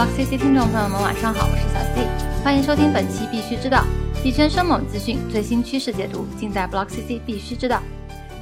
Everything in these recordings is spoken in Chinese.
Block CC 听众朋友们，晚上好，我是小 C，欢迎收听本期必须知道币圈生猛资讯、最新趋势解读，尽在 Block CC 必须知道。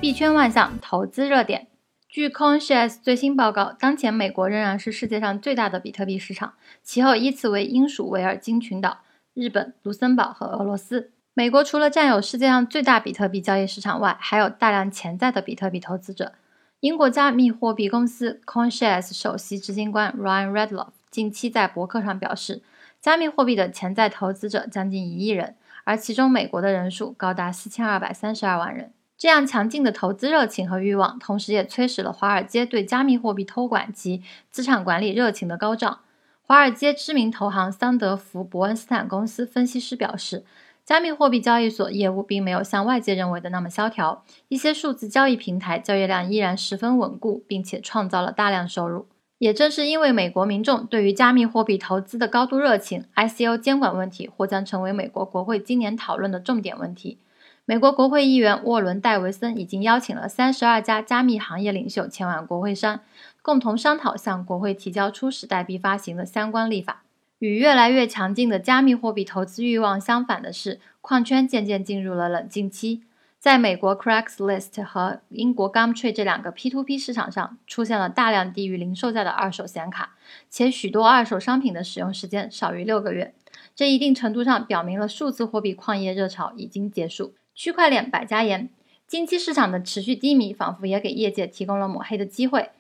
币圈万象投资热点。据 CoinShares 最新报告，当前美国仍然是世界上最大的比特币市场，其后依次为英属维尔京群岛、日本、卢森堡和俄罗斯。美国除了占有世界上最大比特币交易市场外，还有大量潜在的比特币投资者。英国加密货币公司 CoinShares 首席执行官 Ryan Redloff 近期在博客上表示，加密货币的潜在投资者将近一亿人，而其中美国的人数高达四千二百三十二万人。这样强劲的投资热情和欲望，同时也催使了华尔街对加密货币托管及资产管理热情的高涨。华尔街知名投行桑德福伯恩斯坦公司分析师表示。加密货币交易所业务并没有像外界认为的那么萧条，一些数字交易平台交易量依然十分稳固，并且创造了大量收入。也正是因为美国民众对于加密货币投资的高度热情，ICO 监管问题或将成为美国国会今年讨论的重点问题。美国国会议员沃伦·戴维森已经邀请了三十二家加密行业领袖前往国会山，共同商讨向国会提交初始代币发行的相关立法。与越来越强劲的加密货币投资欲望相反的是，矿圈渐渐进入了冷静期。在美国 Craigslist 和英国 Gumtree 这两个 P2P 市场上，出现了大量低于零售价的二手显卡，且许多二手商品的使用时间少于六个月。这一定程度上表明了数字货币矿业热潮已经结束。区块链百家言，近期市场的持续低迷，仿佛也给业界提供了抹黑的机会。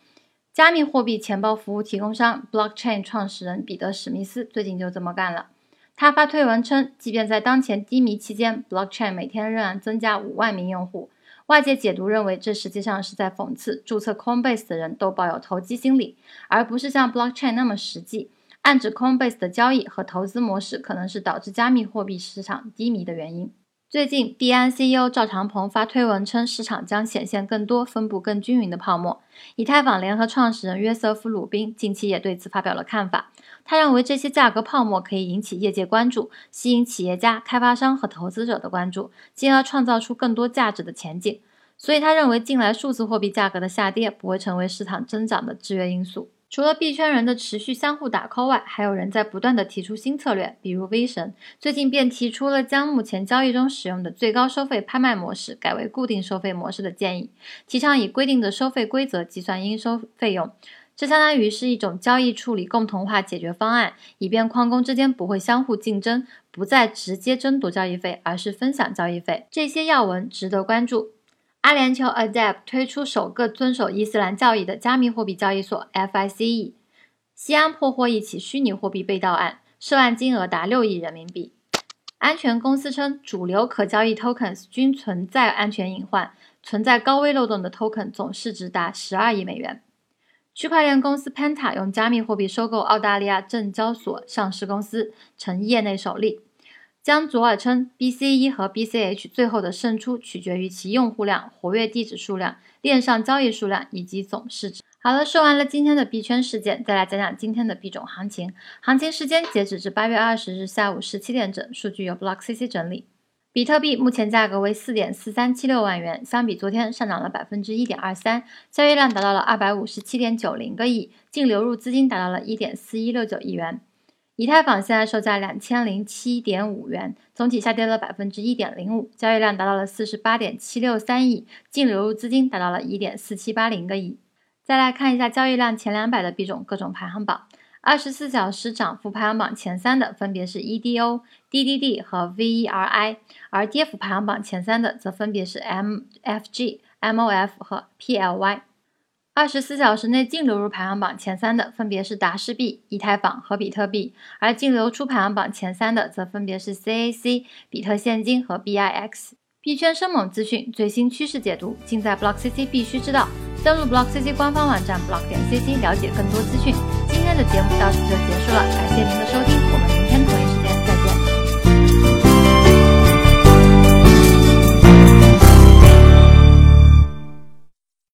加密货币钱包服务提供商 Blockchain 创始人彼得史密斯最近就这么干了。他发推文称，即便在当前低迷期间，Blockchain 每天仍然增加五万名用户。外界解读认为，这实际上是在讽刺注册 Coinbase 的人都抱有投机心理，而不是像 Blockchain 那么实际，暗指 Coinbase 的交易和投资模式可能是导致加密货币市场低迷的原因。最近，币安 CEO 赵长鹏发推文称，市场将显现更多、分布更均匀的泡沫。以太坊联合创始人约瑟夫·鲁宾近期也对此发表了看法。他认为，这些价格泡沫可以引起业界关注，吸引企业家、开发商和投资者的关注，进而创造出更多价值的前景。所以，他认为近来数字货币价格的下跌不会成为市场增长的制约因素。除了币圈人的持续相互打 call 外，还有人在不断的提出新策略，比如 V 神最近便提出了将目前交易中使用的最高收费拍卖模式改为固定收费模式的建议，提倡以规定的收费规则计算应收费用，这相当于是一种交易处理共同化解决方案，以便矿工之间不会相互竞争，不再直接争夺交易费，而是分享交易费。这些要闻值得关注。阿联酋 ADEP 推出首个遵守伊斯兰教义的加密货币交易所 FICE。西安破获一起虚拟货币被盗案，涉案金额达六亿人民币。安全公司称，主流可交易 tokens 均存在安全隐患，存在高危漏洞的 token 总市值达十二亿美元。区块链公司 Penta 用加密货币收购澳大利亚证交所上市公司，成业内首例。江左耳称，BCE 和 BCH 最后的胜出取决于其用户量、活跃地址数量、链上交易数量以及总市值。好了，说完了今天的币圈事件，再来讲讲今天的币种行情。行情时间截止至八月二十日下午十七点整，数据由 BlockCC 整理。比特币目前价格为四点四三七六万元，相比昨天上涨了百分之一点二三，交易量达到了二百五十七点九零个亿，净流入资金达到了一点四一六九亿元。以太坊现在售价两千零七点五元，总体下跌了百分之一点零五，交易量达到了四十八点七六三亿，净流入资金达到了一点四七八零个亿。再来看一下交易量前两百的币种各种排行榜，二十四小时涨幅排行榜前三的分别是 EDO、DDD 和 VERI，而跌幅排行榜前三的则分别是 MFG、MOF 和 PLY。二十四小时内净流入排行榜前三的分别是达氏币、以太坊和比特币，而净流出排行榜前三的则分别是 CAC、比特现金和 BIX。币圈生猛资讯、最新趋势解读，尽在 Block CC 必须知道。登录 Block CC 官方网站 block 点 CC，了解更多资讯。今天的节目到此就结束了，感谢您的收听，我。